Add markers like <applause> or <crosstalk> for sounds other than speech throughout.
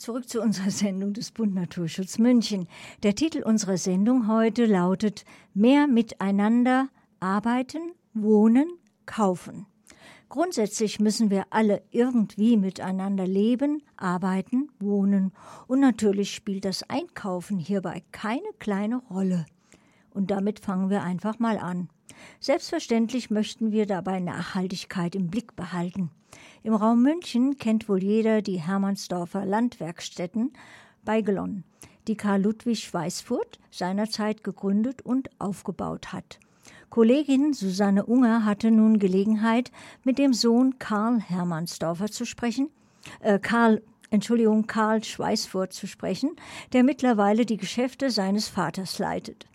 Zurück zu unserer <laughs> Sendung des Bund Naturschutz München. Der Titel unserer Sendung heute lautet Mehr miteinander arbeiten, wohnen, kaufen. Grundsätzlich müssen wir alle irgendwie miteinander leben, arbeiten, wohnen und natürlich spielt das Einkaufen hierbei keine kleine Rolle. Und damit fangen wir einfach mal an. Selbstverständlich möchten wir dabei Nachhaltigkeit im Blick behalten. Im Raum München kennt wohl jeder die Hermannsdorfer Landwerkstätten bei Glonn, die Karl Ludwig Schweißfurt seinerzeit gegründet und aufgebaut hat. Kollegin Susanne Unger hatte nun Gelegenheit, mit dem Sohn Karl Hermannsdorfer zu sprechen, äh, Karl Entschuldigung, Karl Schweißfurt zu sprechen, der mittlerweile die Geschäfte seines Vaters leitet.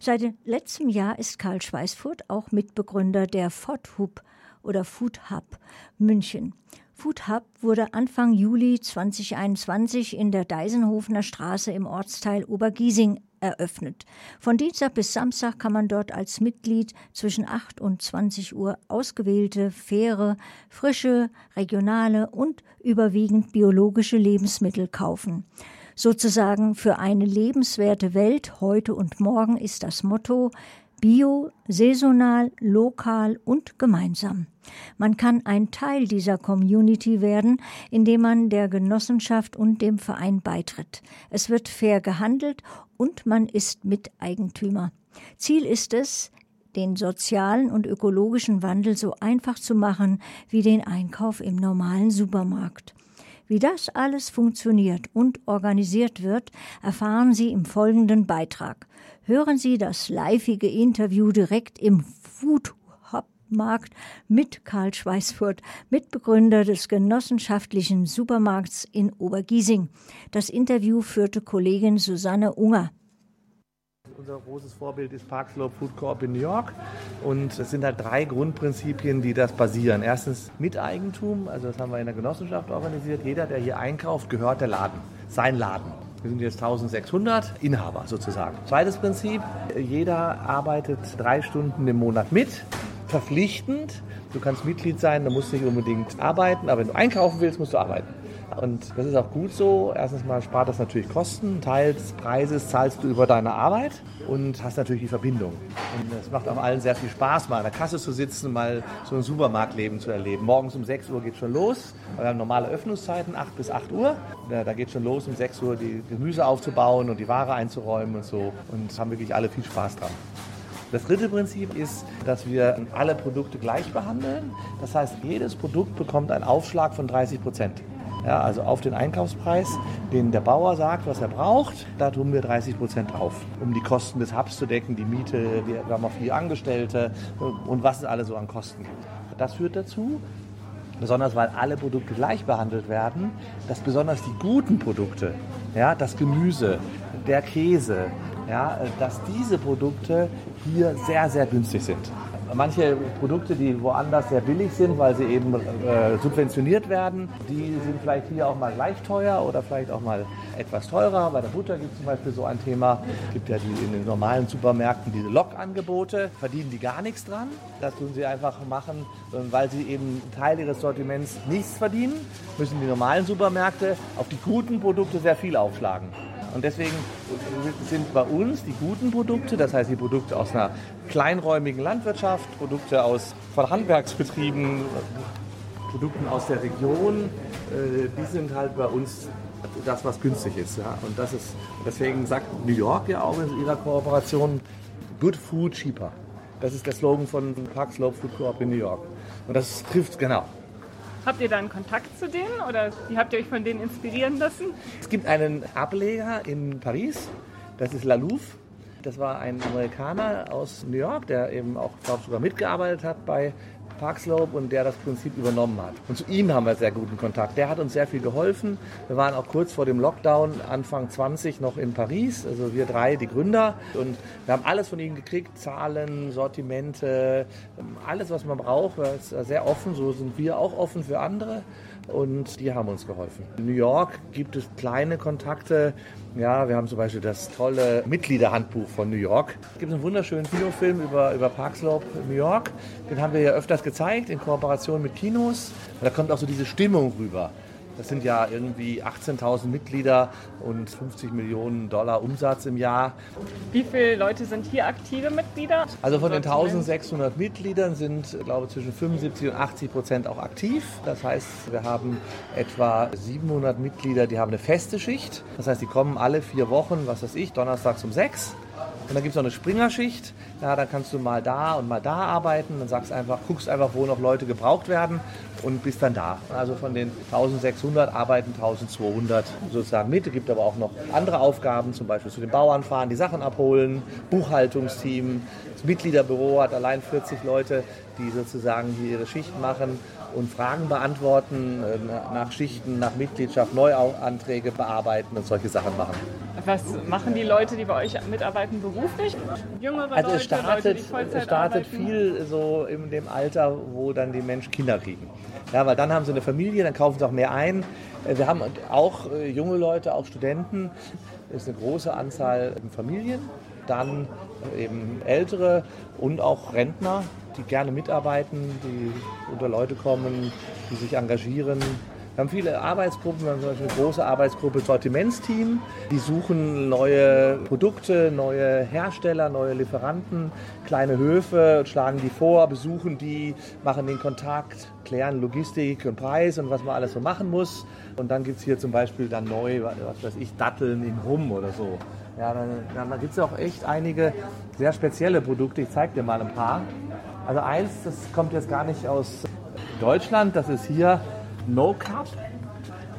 Seit letztem Jahr ist Karl Schweißfurt auch Mitbegründer der Fodhub oder Food Hub München. Food Hub wurde Anfang Juli 2021 in der Deisenhofener Straße im Ortsteil Obergiesing eröffnet. Von Dienstag bis Samstag kann man dort als Mitglied zwischen 8 und 20 Uhr ausgewählte, faire, frische, regionale und überwiegend biologische Lebensmittel kaufen. Sozusagen für eine lebenswerte Welt heute und morgen ist das Motto Bio, saisonal, lokal und gemeinsam. Man kann ein Teil dieser Community werden, indem man der Genossenschaft und dem Verein beitritt. Es wird fair gehandelt und man ist Miteigentümer. Ziel ist es, den sozialen und ökologischen Wandel so einfach zu machen wie den Einkauf im normalen Supermarkt. Wie das alles funktioniert und organisiert wird, erfahren Sie im folgenden Beitrag. Hören Sie das liveige Interview direkt im Food Hub Markt mit Karl Schweißfurt, Mitbegründer des genossenschaftlichen Supermarkts in Obergiesing. Das Interview führte Kollegin Susanne Unger. Unser großes Vorbild ist Park Slope Food Corp in New York. Und es sind halt drei Grundprinzipien, die das basieren. Erstens Miteigentum, also das haben wir in der Genossenschaft organisiert. Jeder, der hier einkauft, gehört der Laden, sein Laden. Wir sind jetzt 1600 Inhaber sozusagen. Zweites Prinzip, jeder arbeitet drei Stunden im Monat mit, verpflichtend. Du kannst Mitglied sein, du musst nicht unbedingt arbeiten, aber wenn du einkaufen willst, musst du arbeiten. Und das ist auch gut so. Erstens mal spart das natürlich Kosten. Ein Teil des Preises zahlst du über deine Arbeit und hast natürlich die Verbindung. Und es macht auch allen sehr viel Spaß, mal an der Kasse zu sitzen, mal so ein Supermarktleben zu erleben. Morgens um 6 Uhr geht schon los. Wir haben normale Öffnungszeiten, 8 bis 8 Uhr. Da geht schon los, um 6 Uhr die Gemüse aufzubauen und die Ware einzuräumen und so. Und haben wirklich alle viel Spaß dran. Das dritte Prinzip ist, dass wir alle Produkte gleich behandeln. Das heißt, jedes Produkt bekommt einen Aufschlag von 30 Prozent. Ja, also auf den Einkaufspreis, den der Bauer sagt, was er braucht, da tun wir 30 Prozent drauf, um die Kosten des Hubs zu decken, die Miete, wir haben auch vier Angestellte und was es alles so an Kosten gibt. Das führt dazu, besonders weil alle Produkte gleich behandelt werden, dass besonders die guten Produkte, ja, das Gemüse, der Käse, ja, dass diese Produkte hier sehr, sehr günstig sind manche Produkte, die woanders sehr billig sind, weil sie eben äh, subventioniert werden, die sind vielleicht hier auch mal gleich teuer oder vielleicht auch mal etwas teurer. Bei der Butter gibt es zum Beispiel so ein Thema. Es gibt ja die, in den normalen Supermärkten diese Log-Angebote, verdienen die gar nichts dran. Das tun sie einfach machen, weil sie eben Teil ihres Sortiments nichts verdienen, müssen die normalen Supermärkte auf die guten Produkte sehr viel aufschlagen. Und deswegen sind bei uns die guten Produkte, das heißt die Produkte aus einer kleinräumigen Landwirtschaft, Produkte aus von Handwerksbetrieben, Produkten aus der Region, äh, die sind halt bei uns das, was günstig ist. Ja? Und das ist, deswegen sagt New York ja auch in ihrer Kooperation, Good Food Cheaper. Das ist der Slogan von Park Slope Food Coop in New York. Und das trifft genau. Habt ihr da einen Kontakt zu denen oder wie habt ihr euch von denen inspirieren lassen? Es gibt einen Ableger in Paris, das ist La Louvre. Das war ein Amerikaner aus New York, der eben auch, glaube sogar mitgearbeitet hat bei Parkslope und der das Prinzip übernommen hat. Und zu ihm haben wir sehr guten Kontakt. Der hat uns sehr viel geholfen. Wir waren auch kurz vor dem Lockdown, Anfang 20, noch in Paris, also wir drei, die Gründer. Und wir haben alles von ihm gekriegt, Zahlen, Sortimente, alles, was man braucht. Er ist sehr offen, so sind wir auch offen für andere und die haben uns geholfen. In New York gibt es kleine Kontakte. Ja, wir haben zum Beispiel das tolle Mitgliederhandbuch von New York. Es gibt einen wunderschönen Kinofilm über, über Park Slope New York. Den haben wir ja öfters gezeigt in Kooperation mit Kinos. Da kommt auch so diese Stimmung rüber. Das sind ja irgendwie 18.000 Mitglieder und 50 Millionen Dollar Umsatz im Jahr. Wie viele Leute sind hier aktive Mitglieder? Also von den 1600 Mitgliedern sind, glaube ich, zwischen 75 und 80 Prozent auch aktiv. Das heißt, wir haben etwa 700 Mitglieder, die haben eine feste Schicht. Das heißt, die kommen alle vier Wochen, was weiß ich, donnerstags um sechs. Und dann gibt es noch eine Springerschicht. Ja, dann kannst du mal da und mal da arbeiten. Dann sagst einfach, guckst einfach, wo noch Leute gebraucht werden und bist dann da. Also von den 1600 arbeiten 1200 sozusagen mit. Es gibt aber auch noch andere Aufgaben, zum Beispiel zu den Bauern fahren, die Sachen abholen, Buchhaltungsteam. Das Mitgliederbüro hat allein 40 Leute, die sozusagen hier ihre Schicht machen und Fragen beantworten, äh, nach Schichten, nach Mitgliedschaft, Neuanträge bearbeiten und solche Sachen machen. Was machen die Leute, die bei euch mitarbeiten, beruflich? Jüngere also es startet, Leute, die Vollzeit es startet arbeiten? viel so in dem Alter, wo dann die Menschen Kinder kriegen. Ja, weil dann haben sie eine Familie, dann kaufen sie auch mehr ein. Äh, wir haben auch äh, junge Leute, auch Studenten. Ist eine große Anzahl Familien. Dann eben Ältere und auch Rentner, die gerne mitarbeiten, die unter Leute kommen, die sich engagieren. Wir haben viele Arbeitsgruppen, wir haben zum Beispiel eine große Arbeitsgruppe Sortimentsteam. Die suchen neue Produkte, neue Hersteller, neue Lieferanten, kleine Höfe, schlagen die vor, besuchen die, machen den Kontakt, klären Logistik und Preis und was man alles so machen muss. Und dann gibt es hier zum Beispiel dann neu, was weiß ich, Datteln im Rum oder so. Ja, dann, dann gibt es auch echt einige sehr spezielle Produkte. Ich zeige dir mal ein paar. Also eins, das kommt jetzt gar nicht aus Deutschland, das ist hier No Cup.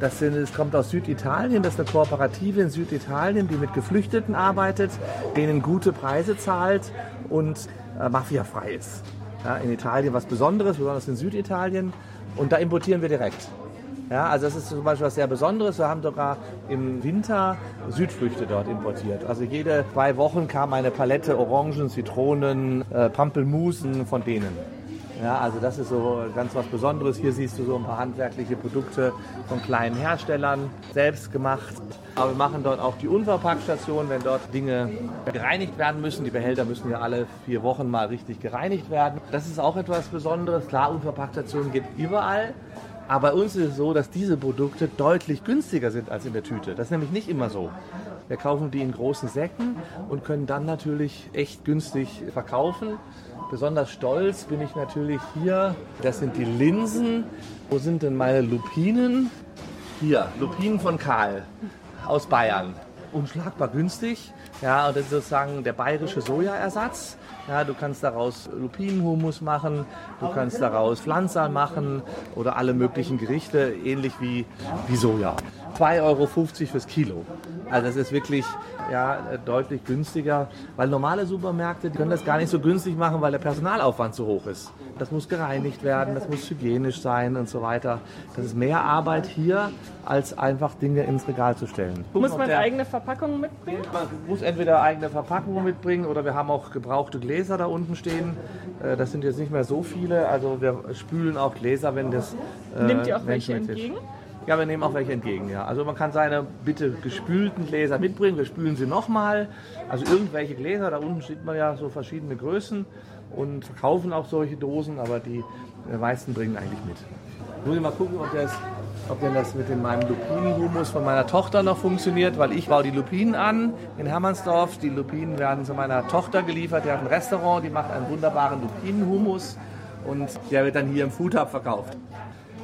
Das, sind, das kommt aus Süditalien, das ist eine Kooperative in Süditalien, die mit Geflüchteten arbeitet, denen gute Preise zahlt und äh, mafiafrei ist. Ja, in Italien was Besonderes, besonders in Süditalien. Und da importieren wir direkt. Ja, also das ist zum Beispiel was sehr Besonderes. Wir haben sogar im Winter Südfrüchte dort importiert. Also jede zwei Wochen kam eine Palette Orangen, Zitronen, äh, Pampelmusen von denen. Ja, also das ist so ganz was Besonderes. Hier siehst du so ein paar handwerkliche Produkte von kleinen Herstellern, selbst gemacht. Aber wir machen dort auch die Unverpackstation, wenn dort Dinge gereinigt werden müssen. Die Behälter müssen ja alle vier Wochen mal richtig gereinigt werden. Das ist auch etwas Besonderes. Klar, Unverpackstation geht überall. Aber bei uns ist es so, dass diese Produkte deutlich günstiger sind als in der Tüte. Das ist nämlich nicht immer so. Wir kaufen die in großen Säcken und können dann natürlich echt günstig verkaufen. Besonders stolz bin ich natürlich hier. Das sind die Linsen. Wo sind denn meine Lupinen? Hier, Lupinen von Karl aus Bayern. Unschlagbar günstig. Ja, und das ist sozusagen der bayerische Sojaersatz. Ja, du kannst daraus Lupinenhumus machen, du kannst daraus Pflanzer machen oder alle möglichen Gerichte, ähnlich wie, wie Soja. 2,50 Euro fürs Kilo. Also das ist wirklich ja, deutlich günstiger, weil normale Supermärkte können das gar nicht so günstig machen, weil der Personalaufwand zu hoch ist. Das muss gereinigt werden, das muss hygienisch sein und so weiter. Das ist mehr Arbeit hier, als einfach Dinge ins Regal zu stellen. Muss man eigene Verpackungen mitbringen? Man muss entweder eigene Verpackungen mitbringen oder wir haben auch gebrauchte Gläser da unten stehen. Äh, das sind jetzt nicht mehr so viele, also wir spülen auch Gläser, wenn das... Äh, Nimmt ihr auch welche entgegen? Ja, wir nehmen auch welche entgegen, ja. Also man kann seine bitte gespülten Gläser mitbringen, wir spülen sie nochmal. Also irgendwelche Gläser, da unten sieht man ja so verschiedene Größen und verkaufen auch solche Dosen, aber die meisten bringen eigentlich mit. Ich muss mal gucken, ob, das, ob denn das mit dem, meinem Lupinenhumus von meiner Tochter noch funktioniert, weil ich baue die Lupinen an in Hermannsdorf. Die Lupinen werden zu meiner Tochter geliefert, die hat ein Restaurant, die macht einen wunderbaren Lupinenhumus und der wird dann hier im Food Hub verkauft.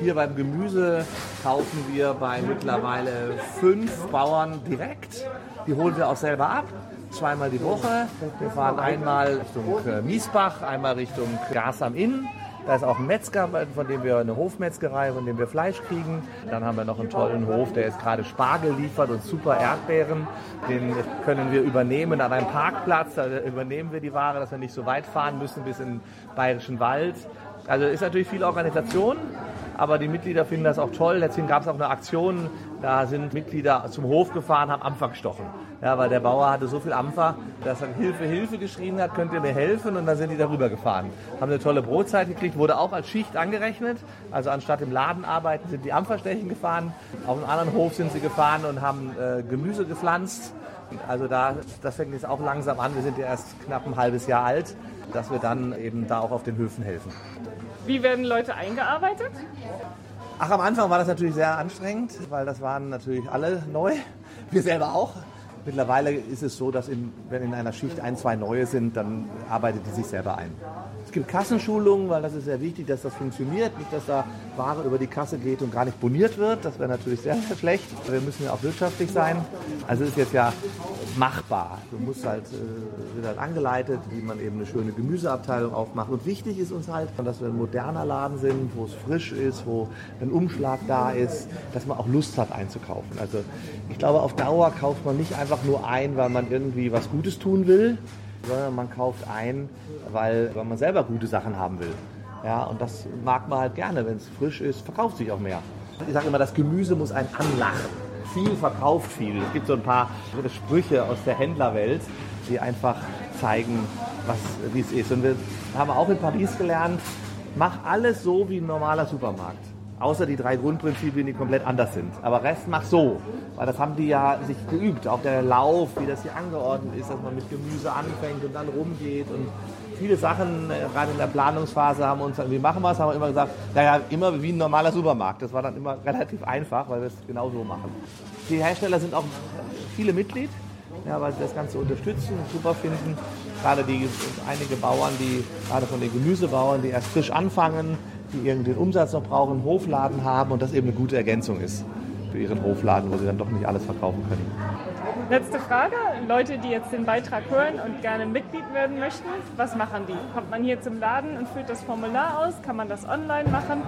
Hier beim Gemüse kaufen wir bei mittlerweile fünf Bauern direkt. Die holen wir auch selber ab, zweimal die Woche. Wir fahren einmal Richtung äh, Miesbach, einmal Richtung Gas am Inn. Da ist auch ein Metzger, von dem wir eine Hofmetzgerei, von dem wir Fleisch kriegen. Dann haben wir noch einen tollen Hof, der jetzt gerade Spargel liefert und super Erdbeeren. Den können wir übernehmen an einem Parkplatz. Da übernehmen wir die Ware, dass wir nicht so weit fahren müssen bis in den Bayerischen Wald. Also ist natürlich viel Organisation, aber die Mitglieder finden das auch toll. Letztendlich gab es auch eine Aktion, da sind Mitglieder zum Hof gefahren, haben Ampfer gestochen. Ja, weil der Bauer hatte so viel Ampfer, dass er Hilfe, Hilfe geschrien hat, könnt ihr mir helfen? Und dann sind die darüber gefahren. Haben eine tolle Brotzeit gekriegt, wurde auch als Schicht angerechnet. Also anstatt im Laden arbeiten, sind die Ampferstechen gefahren. Auf einem anderen Hof sind sie gefahren und haben äh, Gemüse gepflanzt. Also da, das fängt jetzt auch langsam an. Wir sind ja erst knapp ein halbes Jahr alt, dass wir dann eben da auch auf den Höfen helfen. Wie werden Leute eingearbeitet? Ach, am Anfang war das natürlich sehr anstrengend, weil das waren natürlich alle neu. Wir selber auch. Mittlerweile ist es so, dass in, wenn in einer Schicht ein, zwei neue sind, dann arbeitet die sich selber ein. Es gibt Kassenschulungen, weil das ist sehr wichtig, dass das funktioniert. Nicht, dass da Ware über die Kasse geht und gar nicht boniert wird. Das wäre natürlich sehr, sehr schlecht. Wir müssen ja auch wirtschaftlich sein. Also es ist jetzt ja machbar. Du musst halt, äh, wird halt angeleitet, wie man eben eine schöne Gemüseabteilung aufmacht. Und wichtig ist uns halt, dass wir ein moderner Laden sind, wo es frisch ist, wo ein Umschlag da ist, dass man auch Lust hat einzukaufen. Also ich glaube, auf Dauer kauft man nicht einfach nur ein, weil man irgendwie was Gutes tun will, sondern man kauft ein, weil, weil man selber gute Sachen haben will. Ja, und das mag man halt gerne. Wenn es frisch ist, verkauft sich auch mehr. Ich sage immer, das Gemüse muss einen anlachen viel verkauft viel. Es gibt so ein paar Sprüche aus der Händlerwelt, die einfach zeigen, wie es ist. Und wir haben auch in Paris gelernt, mach alles so wie ein normaler Supermarkt. Außer die drei Grundprinzipien, die komplett anders sind. Aber Rest mach so. Weil das haben die ja sich geübt. Auch der Lauf, wie das hier angeordnet ist, dass man mit Gemüse anfängt und dann rumgeht und viele Sachen, äh, gerade in der Planungsphase, haben uns, wie machen wir es, haben wir immer gesagt, naja, immer wie ein normaler Supermarkt. Das war dann immer relativ einfach, weil wir es genau so machen. Die Hersteller sind auch viele Mitglied, ja, weil sie das Ganze unterstützen und super finden. Gerade die einige Bauern, die gerade von den Gemüsebauern, die erst frisch anfangen, die irgendwie den Umsatz noch brauchen, einen Hofladen haben und das eben eine gute Ergänzung ist für ihren Hofladen, wo sie dann doch nicht alles verkaufen können. Letzte Frage. Leute, die jetzt den Beitrag hören und gerne Mitglied werden möchten, was machen die? Kommt man hier zum Laden und füllt das Formular aus? Kann man das online machen?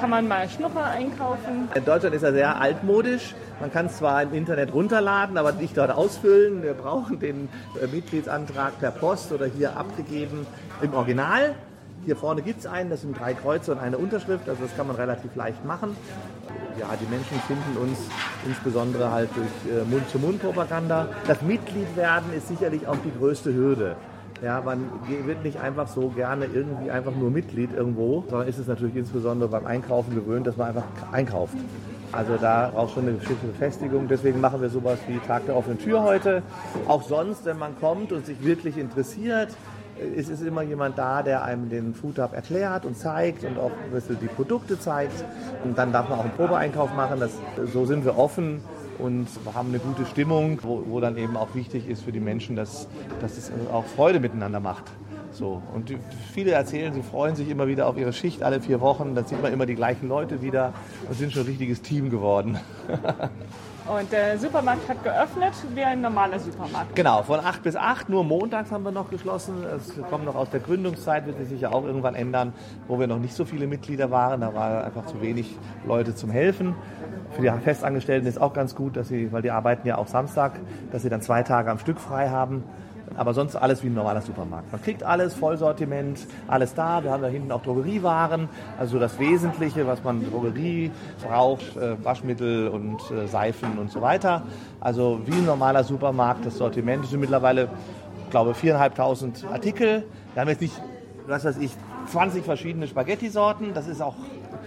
Kann man mal Schnupper einkaufen? In Deutschland ist er sehr altmodisch. Man kann es zwar im Internet runterladen, aber nicht dort ausfüllen. Wir brauchen den äh, Mitgliedsantrag per Post oder hier abgegeben im Original. Hier vorne gibt es einen, das sind drei Kreuze und eine Unterschrift, also das kann man relativ leicht machen. Ja, die Menschen finden uns insbesondere halt durch äh, Mund-zu-Mund-Propaganda. Das Mitgliedwerden ist sicherlich auch die größte Hürde. Ja, man wird nicht einfach so gerne irgendwie einfach nur Mitglied irgendwo, sondern ist es natürlich insbesondere beim Einkaufen gewöhnt, dass man einfach einkauft. Also da braucht schon eine bestimmte Befestigung. Deswegen machen wir sowas wie Tag der offenen Tür heute. Auch sonst, wenn man kommt und sich wirklich interessiert, es ist immer jemand da, der einem den Food Hub erklärt und zeigt und auch ein bisschen die Produkte zeigt. Und dann darf man auch einen Probeeinkauf machen. Das, so sind wir offen und haben eine gute Stimmung, wo, wo dann eben auch wichtig ist für die Menschen, dass, dass es auch Freude miteinander macht. So. Und viele erzählen, sie freuen sich immer wieder auf ihre Schicht alle vier Wochen. Dann sieht man immer die gleichen Leute wieder und sind schon ein richtiges Team geworden. <laughs> Und der Supermarkt hat geöffnet wie ein normaler Supermarkt. Genau, von 8 bis 8, nur montags haben wir noch geschlossen. Es kommt noch aus der Gründungszeit, wird sich sicher auch irgendwann ändern, wo wir noch nicht so viele Mitglieder waren. Da waren einfach zu wenig Leute zum Helfen. Für die Festangestellten ist auch ganz gut, dass sie, weil die arbeiten ja auch Samstag, dass sie dann zwei Tage am Stück frei haben. Aber sonst alles wie ein normaler Supermarkt. Man kriegt alles, Vollsortiment, alles da. Wir haben da hinten auch Drogeriewaren, also das Wesentliche, was man Drogerie braucht, äh, Waschmittel und äh, Seifen und so weiter. Also wie ein normaler Supermarkt, das Sortiment. Es sind mittlerweile, ich glaube, 4.500 Artikel. Wir haben jetzt nicht, was weiß ich, 20 verschiedene Spaghetti-Sorten. Das ist auch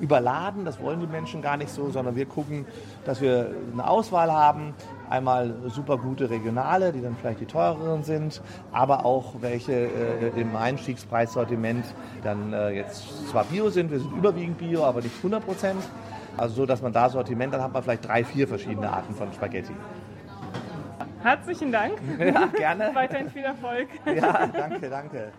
überladen, das wollen die Menschen gar nicht so, sondern wir gucken, dass wir eine Auswahl haben. Einmal super gute regionale, die dann vielleicht die teureren sind, aber auch welche äh, im Einstiegspreissortiment dann äh, jetzt zwar Bio sind, wir sind überwiegend Bio, aber nicht 100 Prozent. Also so, dass man da Sortiment, dann hat man vielleicht drei, vier verschiedene Arten von Spaghetti. Herzlichen Dank. Ja, gerne. <laughs> Weiterhin viel Erfolg. Ja, danke, danke.